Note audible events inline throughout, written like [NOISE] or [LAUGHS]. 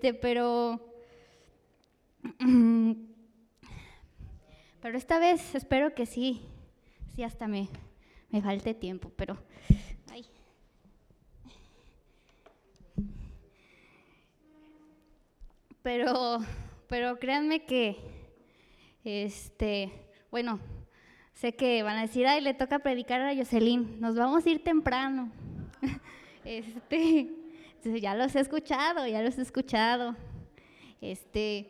Este, pero [CLEARS THROAT] pero esta vez espero que sí, sí hasta me, me falte tiempo, pero Pero, pero créanme que, este, bueno, sé que van a decir, ay, le toca predicar a Jocelyn, nos vamos a ir temprano. [LAUGHS] este, ya los he escuchado, ya los he escuchado. Este,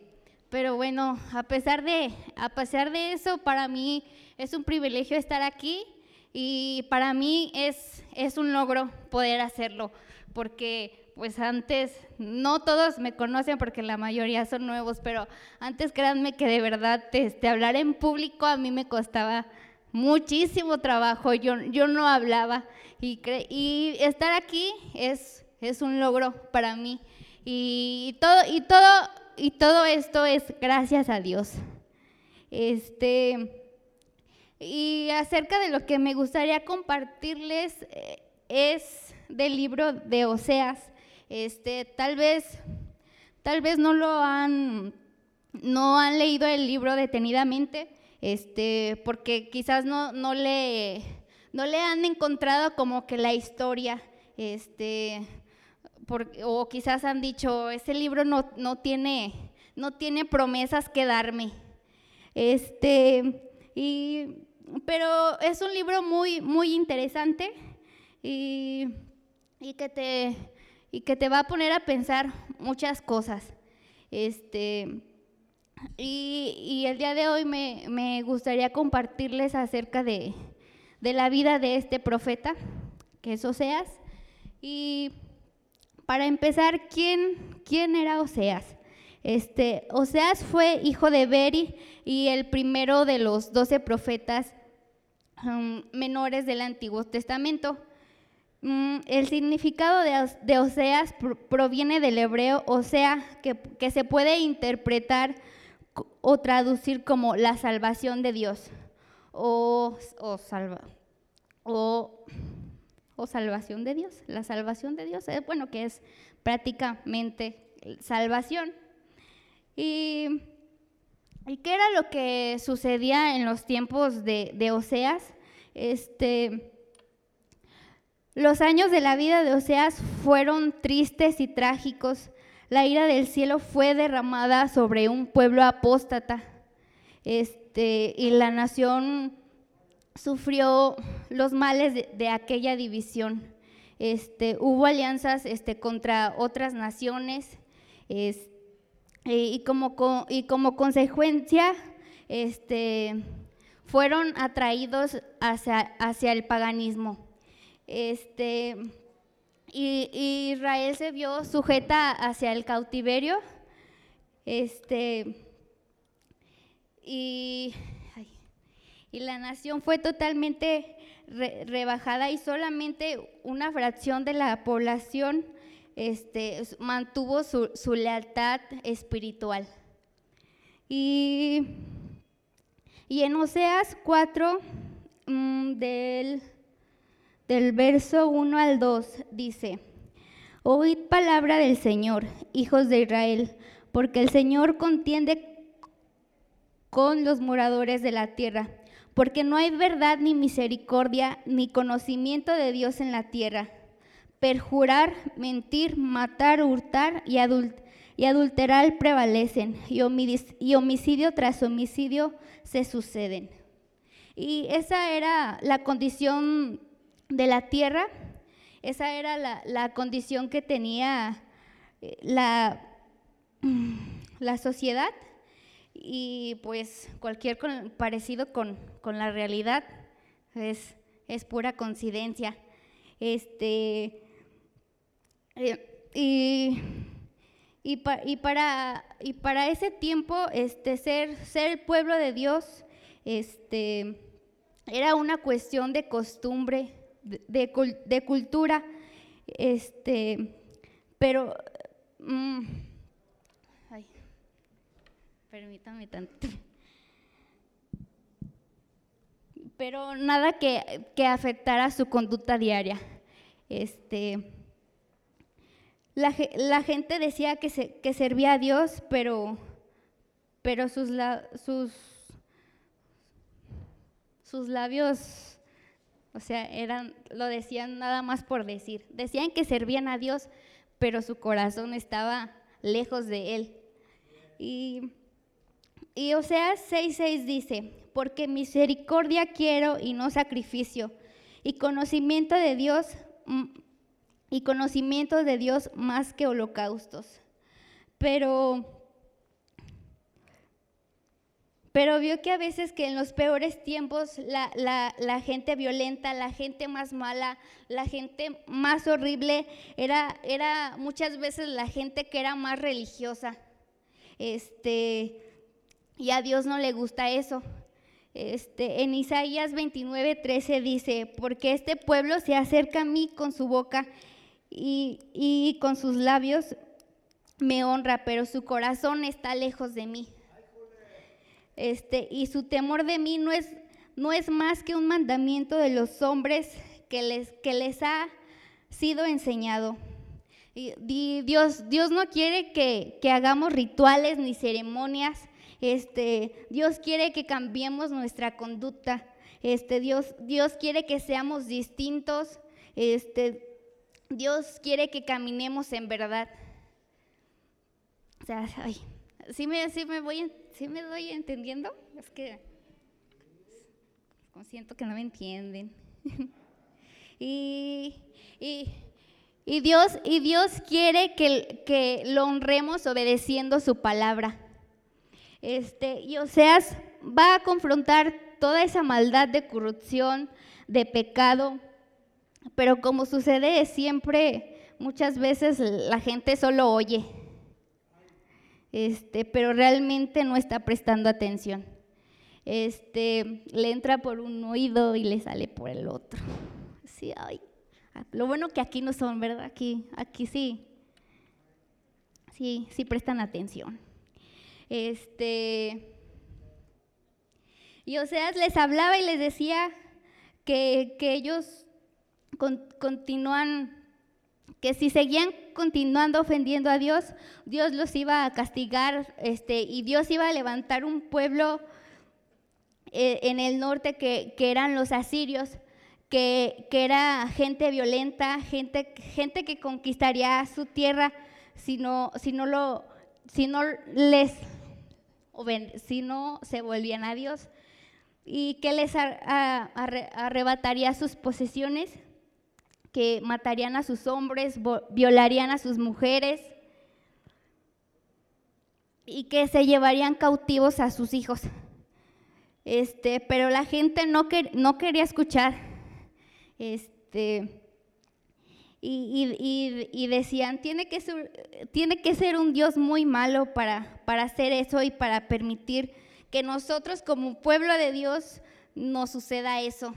pero bueno, a pesar de, a pesar de eso, para mí es un privilegio estar aquí y para mí es, es un logro poder hacerlo, porque pues antes, no todos me conocen porque la mayoría son nuevos, pero antes créanme que de verdad este, hablar en público a mí me costaba muchísimo trabajo, yo, yo no hablaba y, y estar aquí es, es un logro para mí y todo, y, todo, y todo esto es gracias a Dios. Este, y acerca de lo que me gustaría compartirles eh, es del libro de Oseas. Este, tal vez, tal vez no lo han, no han leído el libro detenidamente, este, porque quizás no, no, le, no le han encontrado como que la historia, este, o quizás han dicho, ese libro no, no, tiene, no tiene promesas que darme. Este, y, pero es un libro muy, muy interesante y, y que te, y que te va a poner a pensar muchas cosas. Este, y, el día de hoy me, gustaría compartirles acerca de, la vida de este profeta, que es Oseas. Y para empezar, ¿quién, quién era Oseas? Este, Oseas fue hijo de Beri y el primero de los doce profetas um, menores del Antiguo Testamento. Mm, el significado de, Oseas proviene del hebreo Osea, que, que, se puede interpretar o traducir como la salvación de Dios o, salva, o, salvación de Dios. La salvación de Dios, es bueno, que es prácticamente salvación. Y, ¿Y qué era lo que sucedía en los tiempos de, de Oseas? Este los años de la vida de Oseas fueron tristes y trágicos. La ira del cielo fue derramada sobre un pueblo apóstata. Este, y la nación sufrió los males de, aquella división. Este, hubo alianzas este, contra otras naciones y, como, y como consecuencia este, fueron atraídos hacia, hacia el paganismo. Y, Israel se vio sujeta hacia el cautiverio. Y, la nación fue totalmente rebajada y solamente una fracción de la población este, mantuvo su, lealtad espiritual. Y, en Oseas 4, mm, del del verso 1 al 2 dice, Oíd palabra del Señor, hijos de Israel, porque el Señor contiende con los moradores de la tierra, porque no hay verdad ni misericordia ni conocimiento de Dios en la tierra. Perjurar, mentir, matar, hurtar y, adulterar prevalecen, y, homicidio tras homicidio se suceden. Y esa era la condición de la tierra. Esa era la, condición que tenía eh, la, [CLEARS THROAT] sociedad y pues cualquier parecido con, la realidad es, es, pura coincidencia. Este, eh, y, y, para, y para ese tiempo, este, ser, ser el pueblo de Dios este, era una cuestión de costumbre, de, cultura, este, pero, mm, permítame tanto. Pero nada que, que afectara su conducta diaria. Este, la, gente decía que, se, que servía a Dios, pero, pero sus, sus, sus labios, o sea, eran, lo decían nada más por decir. Decían que servían a Dios, pero su corazón estaba lejos de Él. Y, y Oseas 6:6 dice, porque misericordia quiero y no sacrificio, y conocimiento de Dios y conocimiento de Dios más que holocaustos. Pero, pero vio que a veces que en los peores tiempos la, la, gente violenta, la gente más mala, la gente más horrible, era, era muchas veces la gente que era más religiosa. Este, y a Dios no le gusta eso. Este, en Isaías 29, 13 dice, porque este pueblo se acerca a mí con su boca y, con sus labios me honra, pero su corazón está lejos de mí. Este, y su temor de mí no es, no es más que un mandamiento de los hombres que les, que les ha sido enseñado. Y, Dios, Dios no quiere que, que hagamos rituales ni ceremonias este, Dios quiere que cambiemos nuestra conducta. Este, Dios, quiere que seamos distintos. Este, Dios quiere que caminemos en verdad. O sea, ay, ¿sí me, me voy, sí me doy entendiendo? Es que siento que no me entienden. [LAUGHS] y, Dios, y Dios quiere que lo honremos obedeciendo su palabra. Este, y Oseas va a confrontar toda esa maldad de corrupción, de pecado, pero como sucede siempre, muchas veces la gente solo oye, este, pero realmente no está prestando atención. Este, le entra por un oído y le sale por el otro. Sí, ay. Lo bueno que aquí no son, ¿verdad? Aquí, aquí sí. Sí, sí prestan atención. Este, y Oseas les hablaba y les decía que, ellos continúan, que si seguían continuando ofendiendo a Dios, Dios los iba a castigar este, y Dios iba a levantar un pueblo eh, en el norte que, eran los asirios, que, era gente violenta, gente, gente que conquistaría su tierra si no, si no, lo, si no les si no se volvían a Dios, y que les arrebataría sus posesiones, que matarían a sus hombres, violarían a sus mujeres y que se llevarían cautivos a sus hijos. Este, pero la gente no, no quería escuchar. Este, y, decían, tiene que, ser, tiene que ser un Dios muy malo para, para hacer eso y para permitir que nosotros como pueblo de Dios nos suceda eso.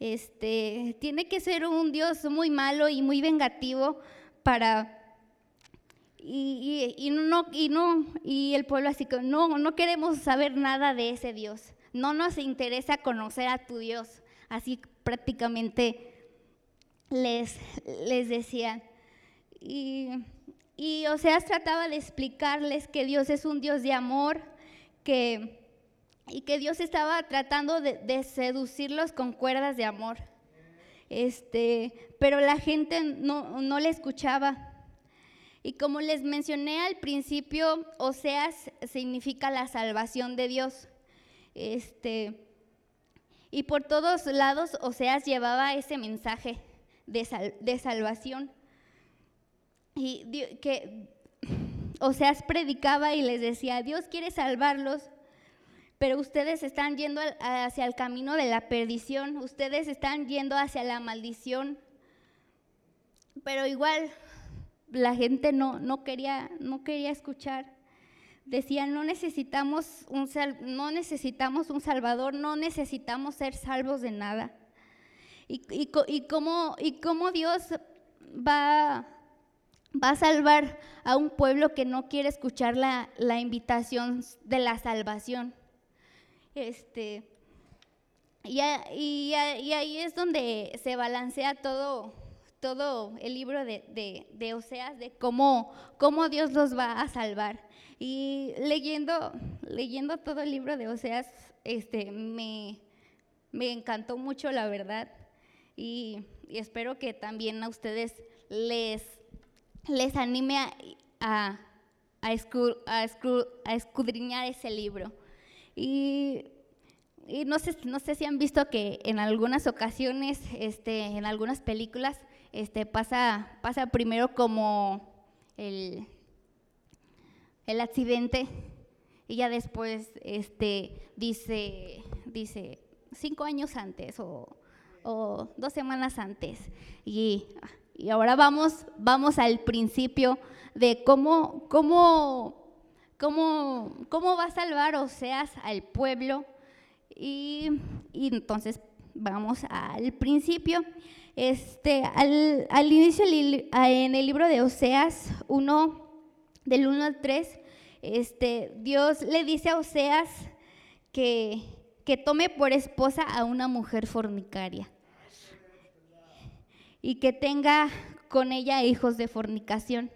Este, tiene que ser un Dios muy malo y muy vengativo para... Y, no, y, no, y el pueblo así no, no queremos saber nada de ese Dios. No nos interesa conocer a tu Dios. Así prácticamente les, les decía. Y, y Oseas trataba de explicarles que Dios es un Dios de amor, que, y que Dios estaba tratando de, seducirlos con cuerdas de amor. Este, pero la gente no, no le escuchaba. Y como les mencioné al principio, Oseas significa la salvación de Dios. Este, y por todos lados Oseas llevaba ese mensaje de, salvación. Y que Oseas predicaba y les decía, Dios quiere salvarlos, pero ustedes están yendo hacia el camino de la perdición, ustedes están yendo hacia la maldición. Pero igual la gente no, no, quería, no quería escuchar. Decían, no necesitamos, un, no necesitamos un salvador, no necesitamos ser salvos de nada y, y, cómo, y cómo Dios va, va a salvar a un pueblo que no quiere escuchar la, la invitación de la salvación. Este, y, y, y, ahí es donde se balancea todo, todo el libro de, de, Oseas, de cómo, cómo Dios los va a salvar. Y leyendo, leyendo todo el libro de Oseas, este, me, me encantó mucho, la verdad. Y, espero que también a ustedes les, les anime a, a, a, escudriñar ese libro. Y, y, no, sé, no sé si han visto que en algunas ocasiones, este, en algunas películas, este, pasa, pasa primero como el, el accidente y ya después este, dice, dice cinco años antes o, dos semanas antes. Y, ahora vamos, vamos al principio de cómo, cómo, cómo, cómo va a salvar Oseas al pueblo. Y, y entonces vamos al principio. Este, al, al inicio en el libro de Oseas 1, del 1 al 3, este, Dios le dice a Oseas que, que tome por esposa a una mujer fornicaria y que tenga con ella hijos de fornicación.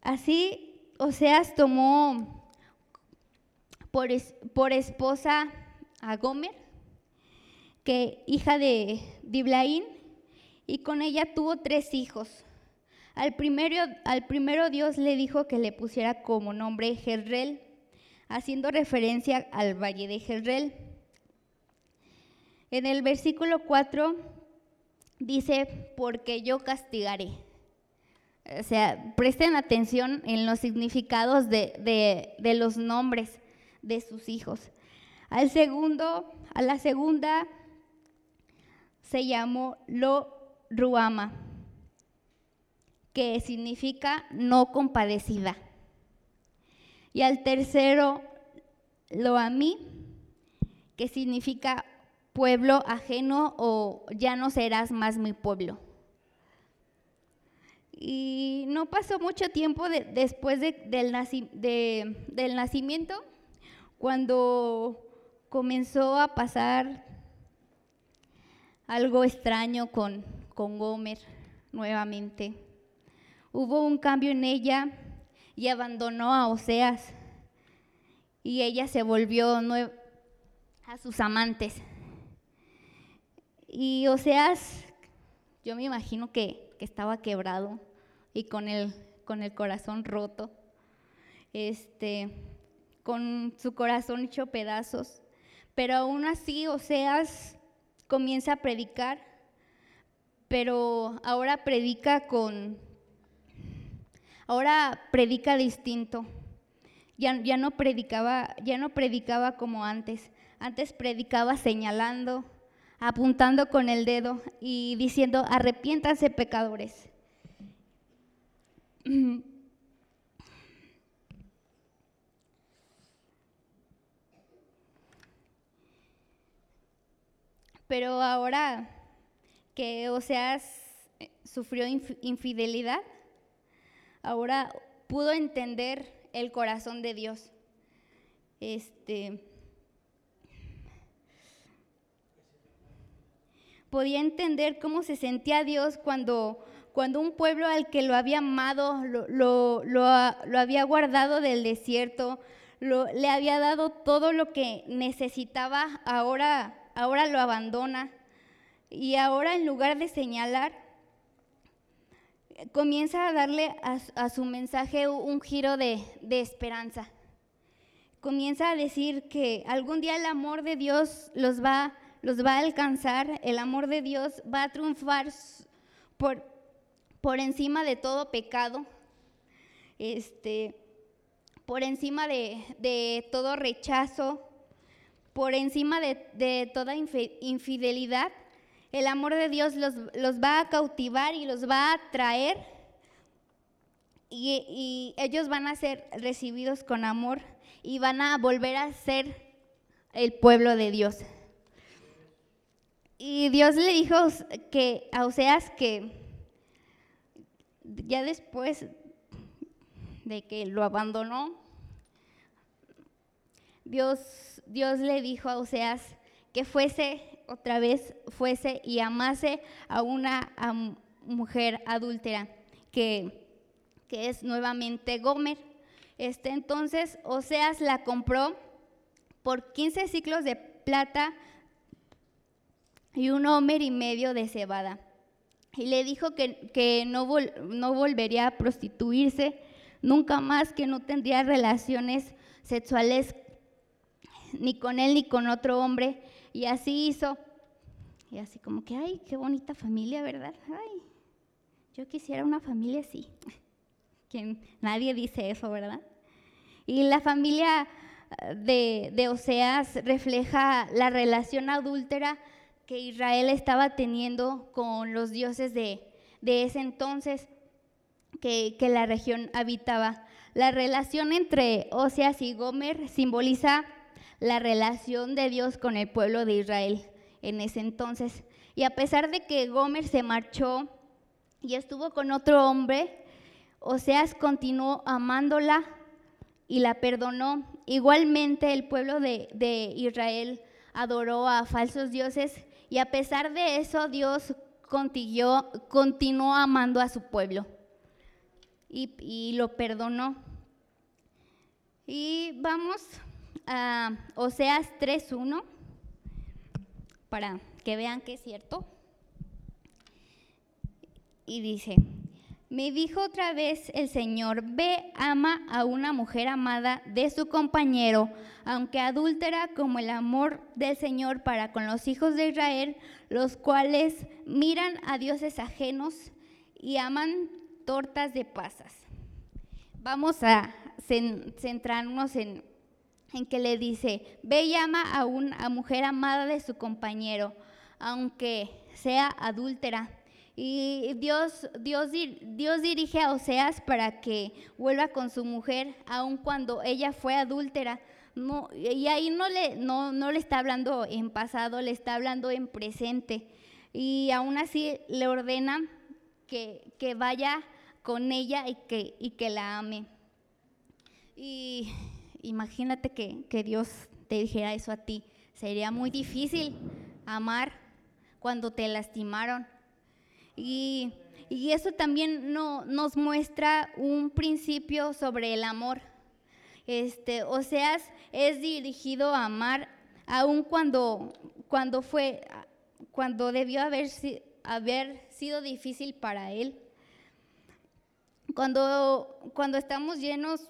Así, Oseas tomó por, esposa a Gomer que hija de Diblaín, y con ella tuvo tres hijos. Al primero, al primero Dios le dijo que le pusiera como nombre Jezreel, haciendo referencia al valle de Jezreel. En el versículo 4 dice, porque yo castigaré. O sea, presten atención en los significados de, de los nombres de sus hijos. Al segundo, a la segunda se llamó Lo Ruama, que significa no compadecida. Y al tercero, Lo Amí, que significa pueblo ajeno o ya no serás más mi pueblo. Y no pasó mucho tiempo después del, del nacimiento, cuando comenzó a pasar algo extraño con, con Gomer nuevamente. Hubo un cambio en ella y abandonó a Oseas y ella se volvió a sus amantes. Y Oseas, yo me imagino que, estaba quebrado y con el, con el corazón roto, este, con su corazón hecho pedazos. Pero aún así Oseas comienza a predicar, pero ahora predica con, ahora predica distinto. Ya, ya, no predicaba, ya no predicaba como antes. Antes predicaba señalando, apuntando con el dedo y diciendo, arrepiéntanse pecadores. [CLEARS THROAT] Pero ahora que Oseas eh, sufrió infidelidad, ahora pudo entender el corazón de Dios. Este, podía entender cómo se sentía Dios cuando, cuando un pueblo al que lo había amado, lo, lo, había guardado del desierto, le había dado todo lo que necesitaba, ahora ahora lo abandona y ahora en lugar de señalar, comienza a darle a, su mensaje un giro de, esperanza. Comienza a decir que algún día el amor de Dios los va, los va a alcanzar, el amor de Dios va a triunfar por, por encima de todo pecado, este, por encima de, de todo rechazo, por encima de, toda infidelidad, el amor de Dios los, va a cautivar y los va a traer y, y, ellos van a ser recibidos con amor y van a volver a ser el pueblo de Dios. Y Dios le dijo que a Oseas que ya después de que lo abandonó, Dios, Dios le dijo a Oseas que fuese otra vez, fuese y amase a una mujer adúltera, que, que es nuevamente Gomer. Este, entonces Oseas la compró por 15 ciclos de plata y un homer y medio de cebada. Y le dijo que, no, no volvería a prostituirse nunca más, que no tendría relaciones sexuales ni con él ni con otro hombre. Y así hizo. Y así como que, ay, qué bonita familia, ¿verdad? Ay, yo quisiera una familia así. [LAUGHS] Quien, nadie dice eso, ¿verdad? Y la familia de, de Oseas refleja la relación adúltera que Israel estaba teniendo con los dioses de, ese entonces que, la región habitaba. La relación entre Oseas y Gomer simboliza la relación de Dios con el pueblo de Israel en ese entonces. Y a pesar de que Gomer se marchó y estuvo con otro hombre, Oseas continuó amándola y la perdonó. Igualmente el pueblo de, de Israel adoró a falsos dioses y a pesar de eso, Dios continuó, amando a su pueblo y, lo perdonó. Y vamos a Oseas 3.1 para que vean que es cierto. Y dice, me dijo otra vez el Señor, ve, ama a una mujer amada de su compañero, aunque adúltera como el amor del Señor para con los hijos de Israel, los cuales miran a dioses ajenos y aman tortas de pasas. Vamos a centrarnos en, en que le dice, ve y ama a una mujer amada de su compañero, aunque sea adúltera y Dios, Dios, Dios dirige a Oseas para que vuelva con su mujer, aun cuando ella fue adúltera. Y ahí no le, no, no le está hablando en pasado, le está hablando en presente. Y aún así le ordena que, que vaya con ella y que, y que la ame. Y imagínate que, que Dios te dijera eso a ti. Sería muy difícil amar cuando te lastimaron y, eso también no, nos muestra un principio sobre el amor. Este, o sea, es dirigido a amar aun cuando, cuando fue, cuando debió haber, haber sido difícil para él. Cuando, cuando estamos llenos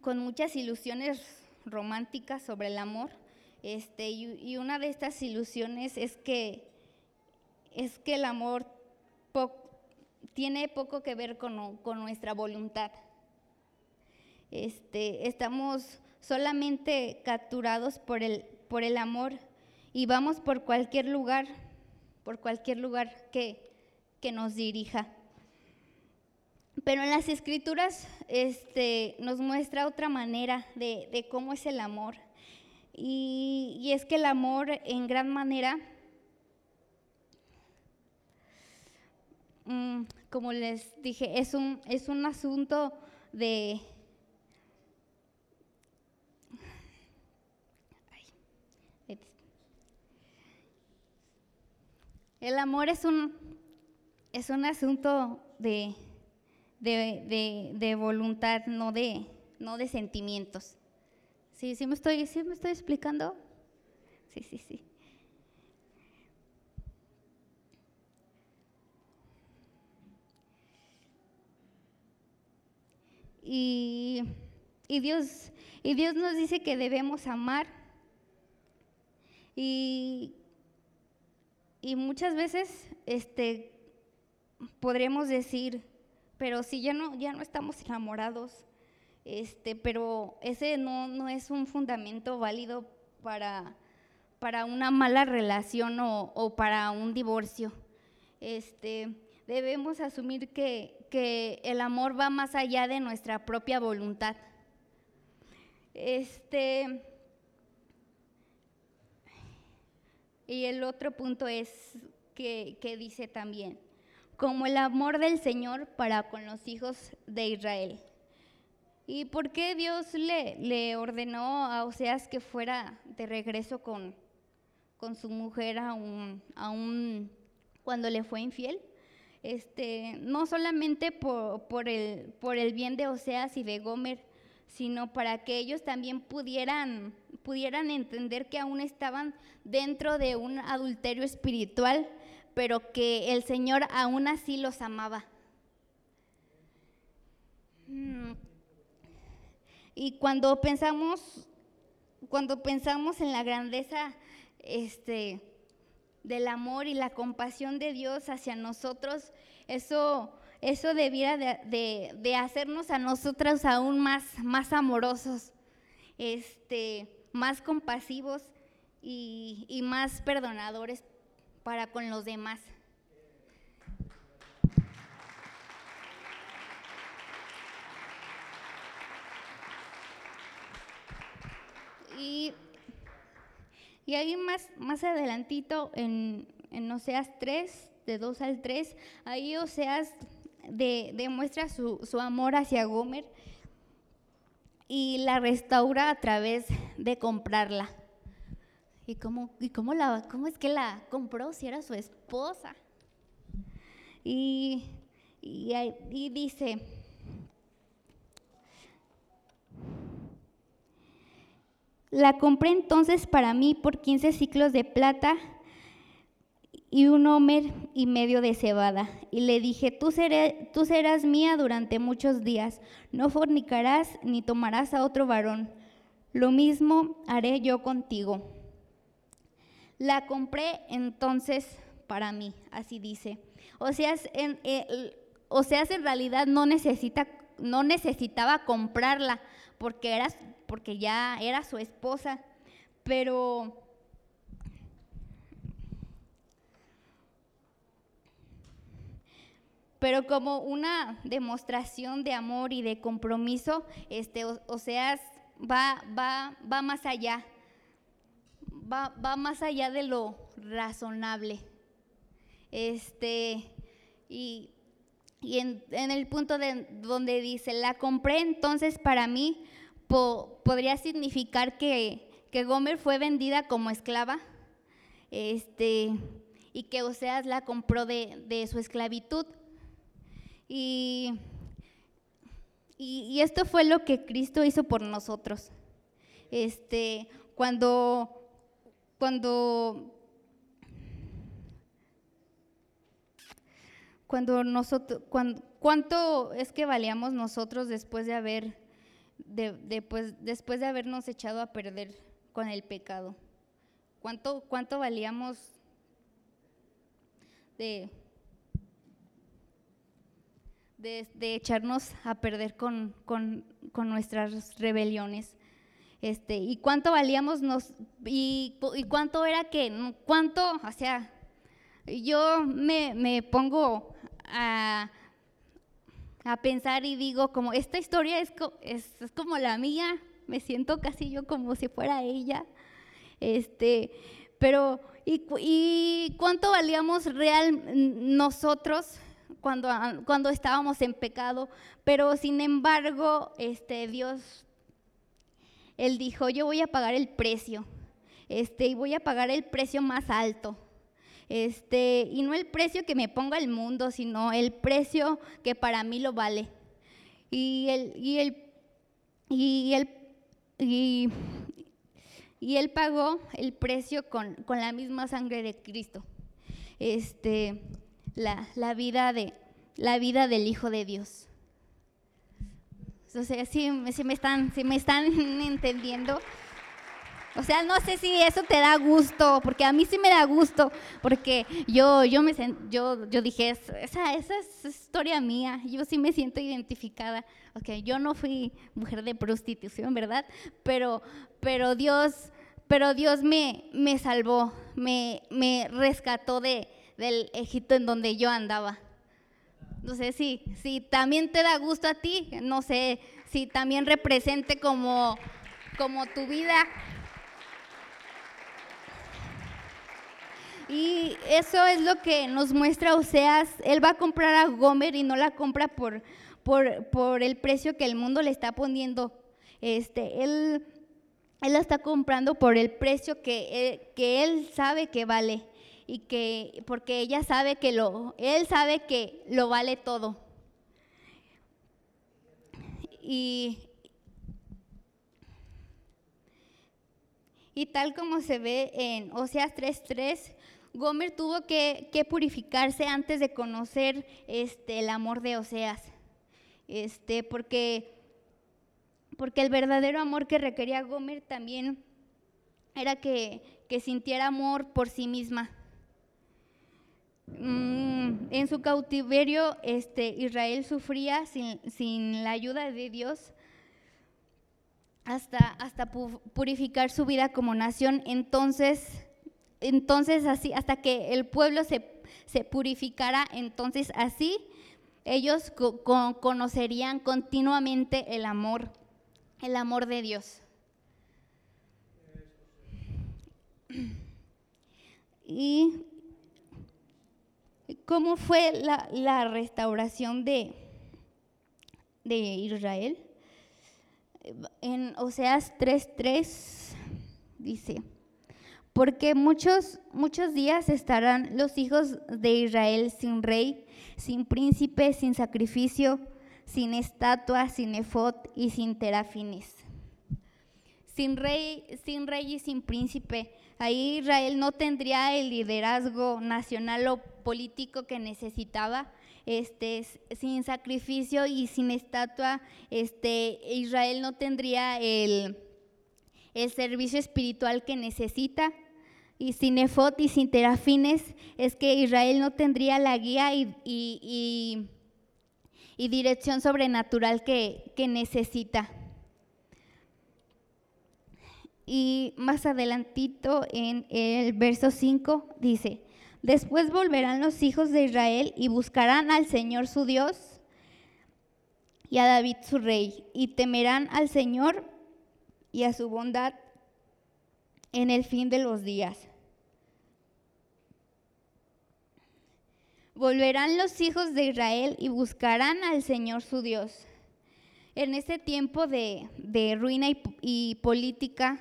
con muchas ilusiones románticas sobre el amor, este, y, una de estas ilusiones es que, es que el amor tiene poco que ver con, nuestra voluntad. Este, estamos solamente capturados por el, por el amor y vamos por cualquier lugar, por cualquier lugar que, nos dirija. Pero en las escrituras este, nos muestra otra manera de, cómo es el amor. Y, y, es que el amor en gran manera Mm, como les dije, es un, es un asunto de... El amor es un, es un asunto de, de, voluntad, no de, no de sentimientos. ¿Sí, sí, me estoy, ¿Sí me estoy explicando? Sí, sí, sí. Y, Dios, y Dios nos dice que debemos amar. Y, muchas veces este, podremos decir, pero si ya no, ya no estamos enamorados, este, pero ese no, no es un fundamento válido para, para una mala relación o, o para un divorcio. Este, debemos asumir que, el amor va más allá de nuestra propia voluntad. Este, y el otro punto es que, dice también, como el amor del Señor para con los hijos de Israel. ¿Y por qué Dios le, le ordenó a Oseas que fuera de regreso con, con su mujer aún cuando le fue infiel. Este, no solamente por, el bien de Oseas y de Gomer, sino para que ellos también pudieran, pudieran entender que aún estaban dentro de un adulterio espiritual, pero que el Señor aún así los amaba. Mm. Y cuando pensamos, cuando pensamos en la grandeza este, del amor y la compasión de Dios hacia nosotros, eso, eso debiera de, hacernos a nosotros aún más, más amorosos, este, más compasivos y, y más perdonadores para con los demás. Y y ahí más, más adelantito, en, en Oseas 3, de 2 al 3, ahí Oseas demuestra su, su amor hacia Gomer y la restaura a través de comprarla. ¿Y cómo, y cómo, la, cómo es que la compró si era su esposa? Y, y, y dice, La compré entonces para mí por 15 ciclos de plata y un homer y medio de cebada. Y le dije, tú, tú serás mía durante muchos días, no fornicarás ni tomarás a otro varón. Lo mismo haré yo contigo. La compré entonces para mí, así dice. O sea, en, o sea, en realidad no, necesita, no necesitaba comprarla porque era porque ya era su esposa, pero pero como una demostración de amor y de compromiso, este, o, sea, va, va, va más allá, va, va, más allá de lo razonable. Este, y, y en, en, el punto de donde dice, la compré entonces para mí podría significar que, que, Gomer fue vendida como esclava este, y que Oseas la compró de, su esclavitud. Y, y, esto fue lo que Cristo hizo por nosotros. Este, cuando, cuando, cuando nosotros, ¿cuánto es que valíamos nosotros después de haber de, pues, después de habernos echado a perder con el pecado? ¿Cuánto, cuánto valíamos de, de, echarnos a perder con, con, con, nuestras rebeliones? Este, ¿Y cuánto valíamos nos, y, y cuánto era que, cuánto, o sea, yo me, me pongo a a pensar y digo, como esta historia es, es, como la mía, me siento casi yo como si fuera ella. Este, pero, ¿y, y cuánto valíamos real nosotros cuando, cuando estábamos en pecado? Pero sin embargo, este, Dios, Él dijo, yo voy a pagar el precio, este, y voy a pagar el precio más alto. Este, y no el precio que me ponga el mundo, sino el precio que para mí lo vale. Y él, y él, y él, y, él pagó el precio con, la misma sangre de Cristo. Este, la, vida de, la vida del Hijo de Dios. O sea, si, me están, me están [LAUGHS] entendiendo. O sea, no sé si eso te da gusto, porque a mí sí me da gusto, porque yo, yo, me, yo, yo dije, esa, esa es historia mía, yo sí me siento identificada. Ok, yo no fui mujer de prostitución, ¿verdad? Pero, pero Dios, pero Dios me, me salvó, me, me rescató de, del Egipto en donde yo andaba. No sé si, si también te da gusto a ti, no sé si también represente como, como tu vida Y eso es lo que nos muestra Oseas. Él va a comprar a Gomer y no la compra por, por, el precio que el mundo le está poniendo. Este, él, él la está comprando por el precio que él, que él sabe que vale y que porque ella sabe que lo él sabe que lo vale todo. Y, y tal como se ve en Oseas 3:3, Gomer tuvo que, que, purificarse antes de conocer este, el amor de Oseas, este, porque porque el verdadero amor que requería Gomer también era que, sintiera amor por sí misma. Mm, en su cautiverio, este, Israel sufría sin, la ayuda de Dios hasta, hasta purificar su vida como nación. Entonces, entonces así, hasta que el pueblo se, se purificara, entonces así ellos conocerían continuamente el amor el amor de Dios. ¿Y cómo fue la, restauración de, de Israel? En Oseas 3:3 dice, porque muchos, muchos días estarán los hijos de Israel sin rey, sin príncipe, sin sacrificio, sin estatua, sin efod y sin terafines. Sin rey, sin rey y sin príncipe. Ahí Israel no tendría el liderazgo nacional o político que necesitaba. Este, sin sacrificio y sin estatua, este, Israel no tendría el, el servicio espiritual que necesita y sin efod y sin terafines, es que Israel no tendría la guía y y dirección sobrenatural que, necesita. Y más adelantito en el verso 5 dice, después volverán los hijos de Israel y buscarán al Señor su Dios y a David su rey, y temerán al Señor y a su bondad en el fin de los días. Volverán los hijos de Israel y buscarán al Señor su Dios. En este tiempo de, ruina y, política,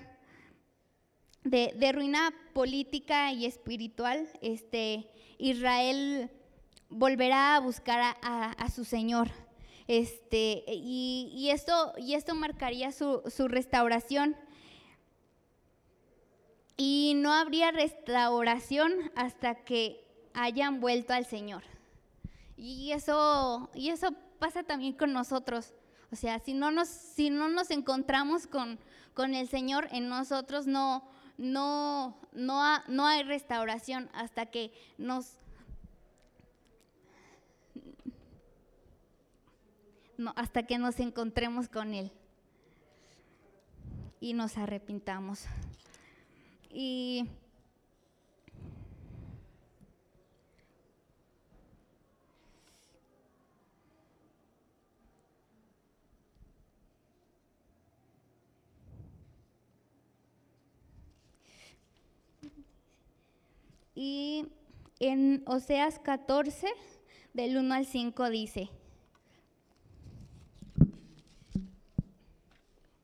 de, ruina política y espiritual, este, Israel volverá a buscar a, su Señor. Este, y, esto, y esto marcaría su, su restauración. Y no habría restauración hasta que hayan vuelto al Señor. Y eso, y eso pasa también con nosotros. O sea, si no nos, si no nos encontramos con, con el Señor, en nosotros no, no, no, no hay restauración hasta que nos... No, hasta que nos encontremos con Él y nos arrepintamos. Y Y en Oseas 14, del 1 al 5 dice,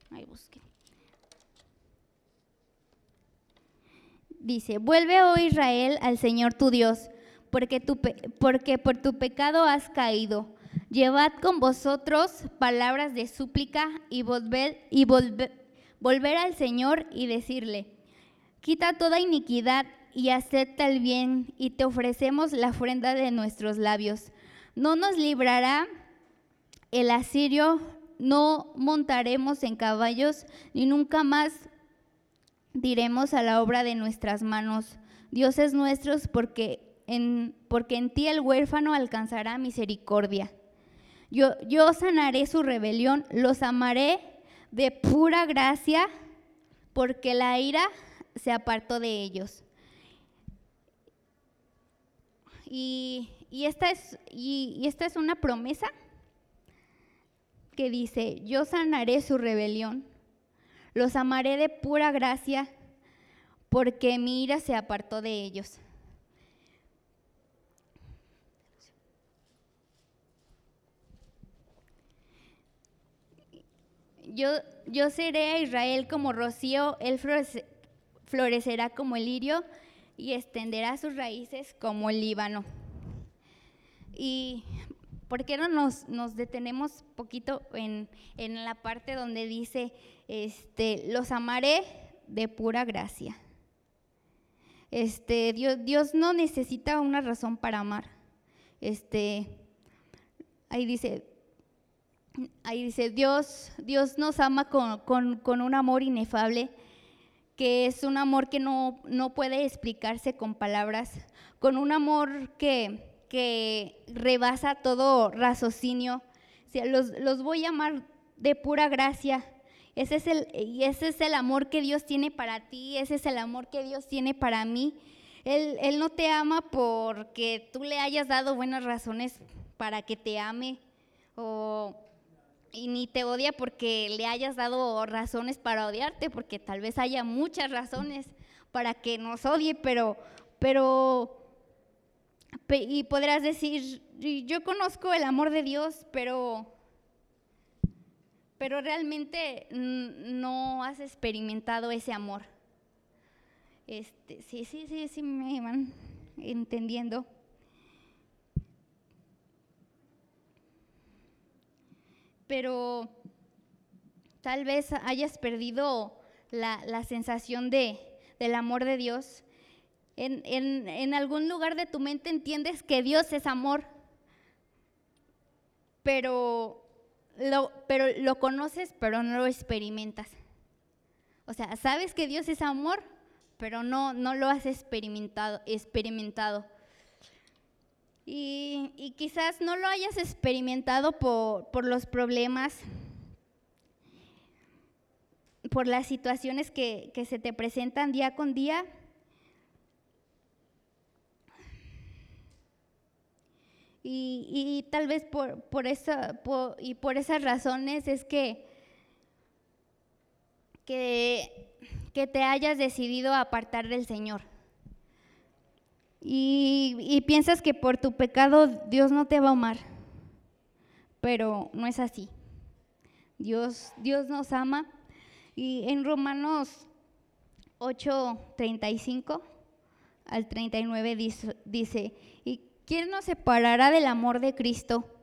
ahí busqué. Dice, vuelve, oh Israel, al Señor tu Dios, porque, tu porque por tu pecado has caído. Llevad con vosotros palabras de súplica y, volver, y volver al Señor y decirle, quita toda iniquidad y acepta el bien y te ofrecemos la ofrenda de nuestros labios. No nos librará el asirio, no montaremos en caballos, ni nunca más diremos a la obra de nuestras manos, dioses nuestros, porque en, porque en ti el huérfano alcanzará misericordia. Yo, yo sanaré su rebelión, los amaré de pura gracia, porque la ira se apartó de ellos. Y, esta es, una promesa que dice, yo sanaré su rebelión, los amaré de pura gracia, porque mi ira se apartó de ellos. yo, yo seré a Israel como rocío, él florecerá como el lirio y extenderá sus raíces como el Líbano. Y ¿por qué no nos, nos detenemos poquito en, en, la parte donde dice, este, los amaré de pura gracia? Este, Dios, Dios no necesita una razón para amar. Este, ahí dice, ahí dice, Dios, Dios nos ama con, con, con un amor inefable que es un amor que no, no puede explicarse con palabras, con un amor que, que rebasa todo raciocinio. los, los, voy a amar de pura gracia. Ese es el, y ese es el amor que Dios tiene para ti, ese es el amor que Dios tiene para mí. Él, él no te ama porque tú le hayas dado buenas razones para que te ame o y ni te odia porque le hayas dado razones para odiarte, porque tal vez haya muchas razones para que nos odie, pero, pero, y podrás decir, yo conozco el amor de Dios, pero, pero realmente no has experimentado ese amor. Este, sí, sí, sí, sí, me van entendiendo. Pero tal vez hayas perdido la, sensación de, del amor de Dios. En, algún lugar de tu mente entiendes que Dios es amor, pero lo, pero lo conoces, pero no lo experimentas. O sea, sabes que Dios es amor, pero no, no lo has experimentado. experimentado. Y, quizás no lo hayas experimentado por, los problemas, por las situaciones que, se te presentan día con día. Y, tal vez por, por, esa, y por esas razones es que, que, que te hayas decidido apartar del Señor. Y, piensas que por tu pecado Dios no te va a amar, pero no es así. Dios, Dios nos ama y en Romanos 8, 35 al 39 dice, dice, ¿y quién nos separará del amor de Cristo?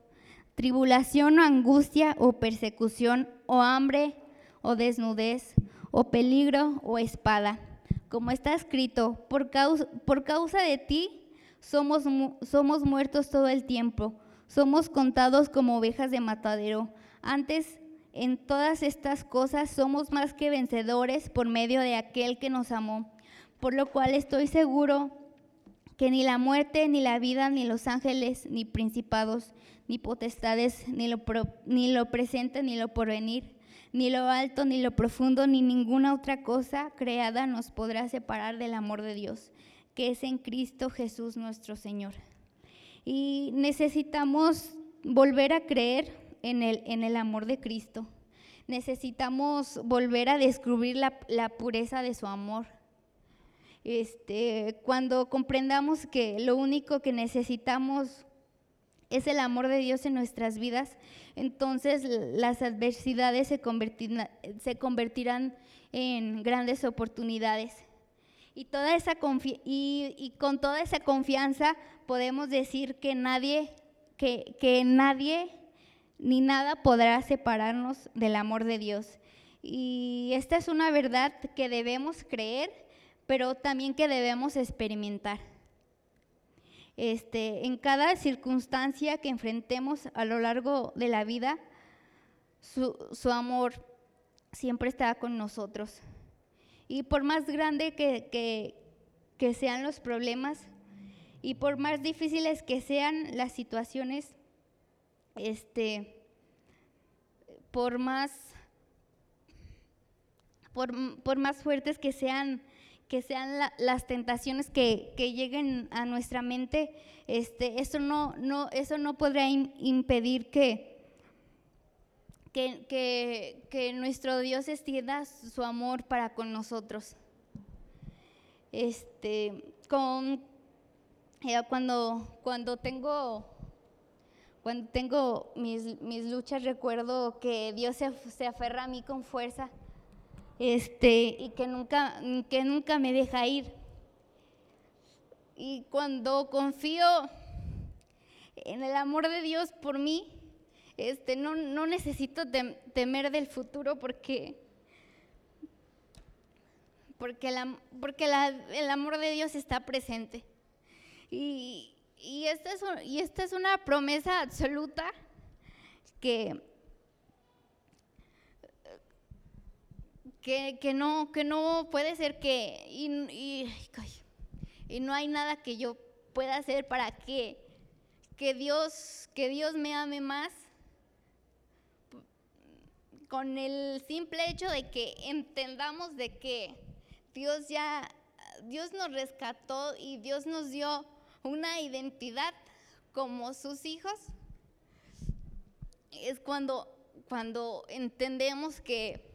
Tribulación o angustia o persecución o hambre o desnudez o peligro o espada como está escrito, por causa, de ti somos, somos muertos todo el tiempo, somos contados como ovejas de matadero. Antes, en todas estas cosas somos más que vencedores por medio de aquel que nos amó, por lo cual estoy seguro que ni la muerte, ni la vida, ni los ángeles, ni principados, ni potestades, ni lo, ni lo presente, ni lo porvenir, ni lo alto, ni lo profundo, ni ninguna otra cosa creada nos podrá separar del amor de Dios, que es en Cristo Jesús nuestro Señor. Y necesitamos volver a creer en el, en el amor de Cristo. Necesitamos volver a descubrir la, la pureza de su amor. Este, cuando comprendamos que lo único que necesitamos es el amor de Dios en nuestras vidas, entonces las adversidades se convertirán, en grandes oportunidades. Y, con toda esa confianza podemos decir que nadie, que nadie ni nada podrá separarnos del amor de Dios. Y esta es una verdad que debemos creer, pero también que debemos experimentar. Este, en cada circunstancia que enfrentemos a lo largo de la vida, su, amor siempre está con nosotros. Y por más grande que, sean los problemas y por más difíciles que sean las situaciones, este, por más, por más fuertes que sean que sean las tentaciones que, lleguen a nuestra mente, este, eso, no, no, eso no podrá impedir que, que, nuestro Dios extienda su amor para con nosotros. Este, eh, cuando, cuando tengo cuando tengo mis, mis luchas recuerdo que Dios se, se, aferra a mí con fuerza este, y que nunca, que nunca me deja ir. Y cuando confío en el amor de Dios por mí, este, no, no necesito temer del futuro porque, porque, la, porque el amor de Dios está presente. Y, y, esta es, y esta es una promesa absoluta que, que, que, no, que no puede ser que... Y, y, y no hay nada que yo pueda hacer para que, que, Dios, que Dios me ame más con el simple hecho de que entendamos de que Dios ya, Dios nos rescató y Dios nos dio una identidad como sus hijos, es cuando, cuando entendemos que,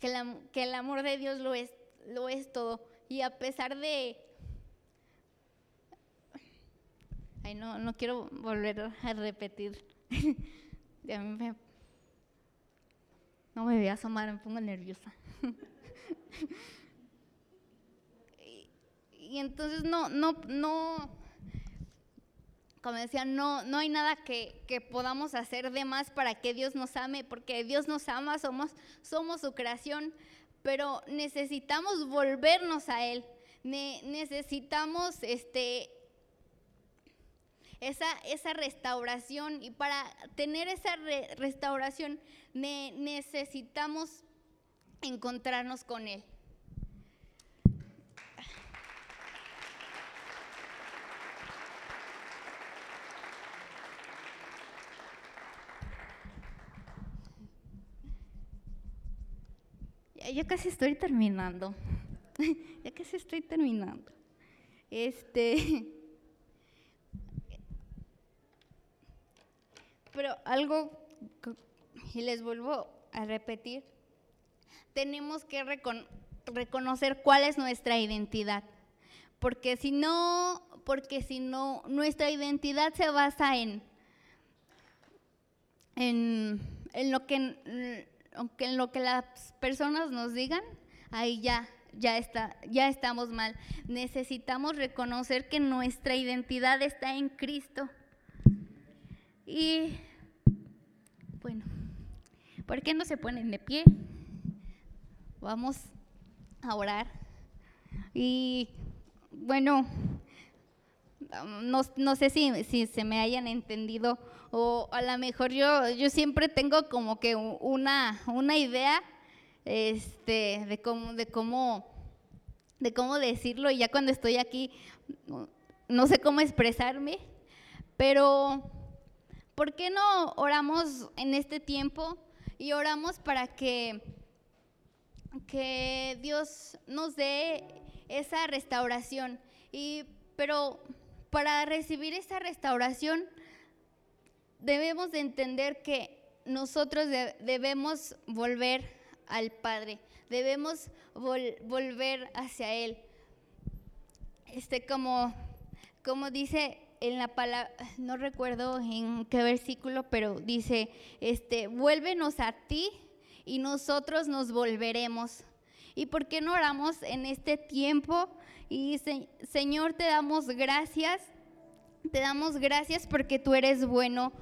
que, el amor de Dios lo es, todo. Y a pesar de... Ay, no, no quiero volver a repetir. [LAUGHS] me, no me voy a asomar, me pongo nerviosa. [LAUGHS] y, entonces no, no, no, como decía, no, no hay nada que, que, podamos hacer de más para que Dios nos ame, porque Dios nos ama, somos, somos su creación, pero necesitamos volvernos a Él. necesitamos este, esa, esa restauración y para tener esa restauración necesitamos encontrarnos con Él. Ya casi estoy terminando. [LAUGHS] ya casi estoy terminando. Este. [LAUGHS] Pero algo, y les vuelvo a repetir, tenemos que reconocer cuál es nuestra identidad. Porque si no, porque si no, nuestra identidad se basa en, en, en lo que aunque en lo que las personas nos digan, ahí ya, ya, está, ya estamos mal. Necesitamos reconocer que nuestra identidad está en Cristo. Y bueno, ¿por qué no se ponen de pie? Vamos a orar. Y bueno, no, no sé si, si se me hayan entendido o a lo mejor yo, yo siempre tengo como que una, una idea este, de, cómo, de, cómo, de cómo decirlo y ya cuando estoy aquí no sé cómo expresarme, pero ¿por qué no oramos en este tiempo y oramos para que, que Dios nos dé esa restauración? Y, pero para recibir esa restauración debemos de entender que nosotros debemos volver al Padre, debemos volver hacia Él. Este, como, como dice en la palabra, no recuerdo en qué versículo, pero dice, este, vuélvenos a ti y nosotros nos volveremos. ¿Y por qué no oramos en este tiempo? Y Señor, te damos gracias te damos gracias porque tú eres bueno,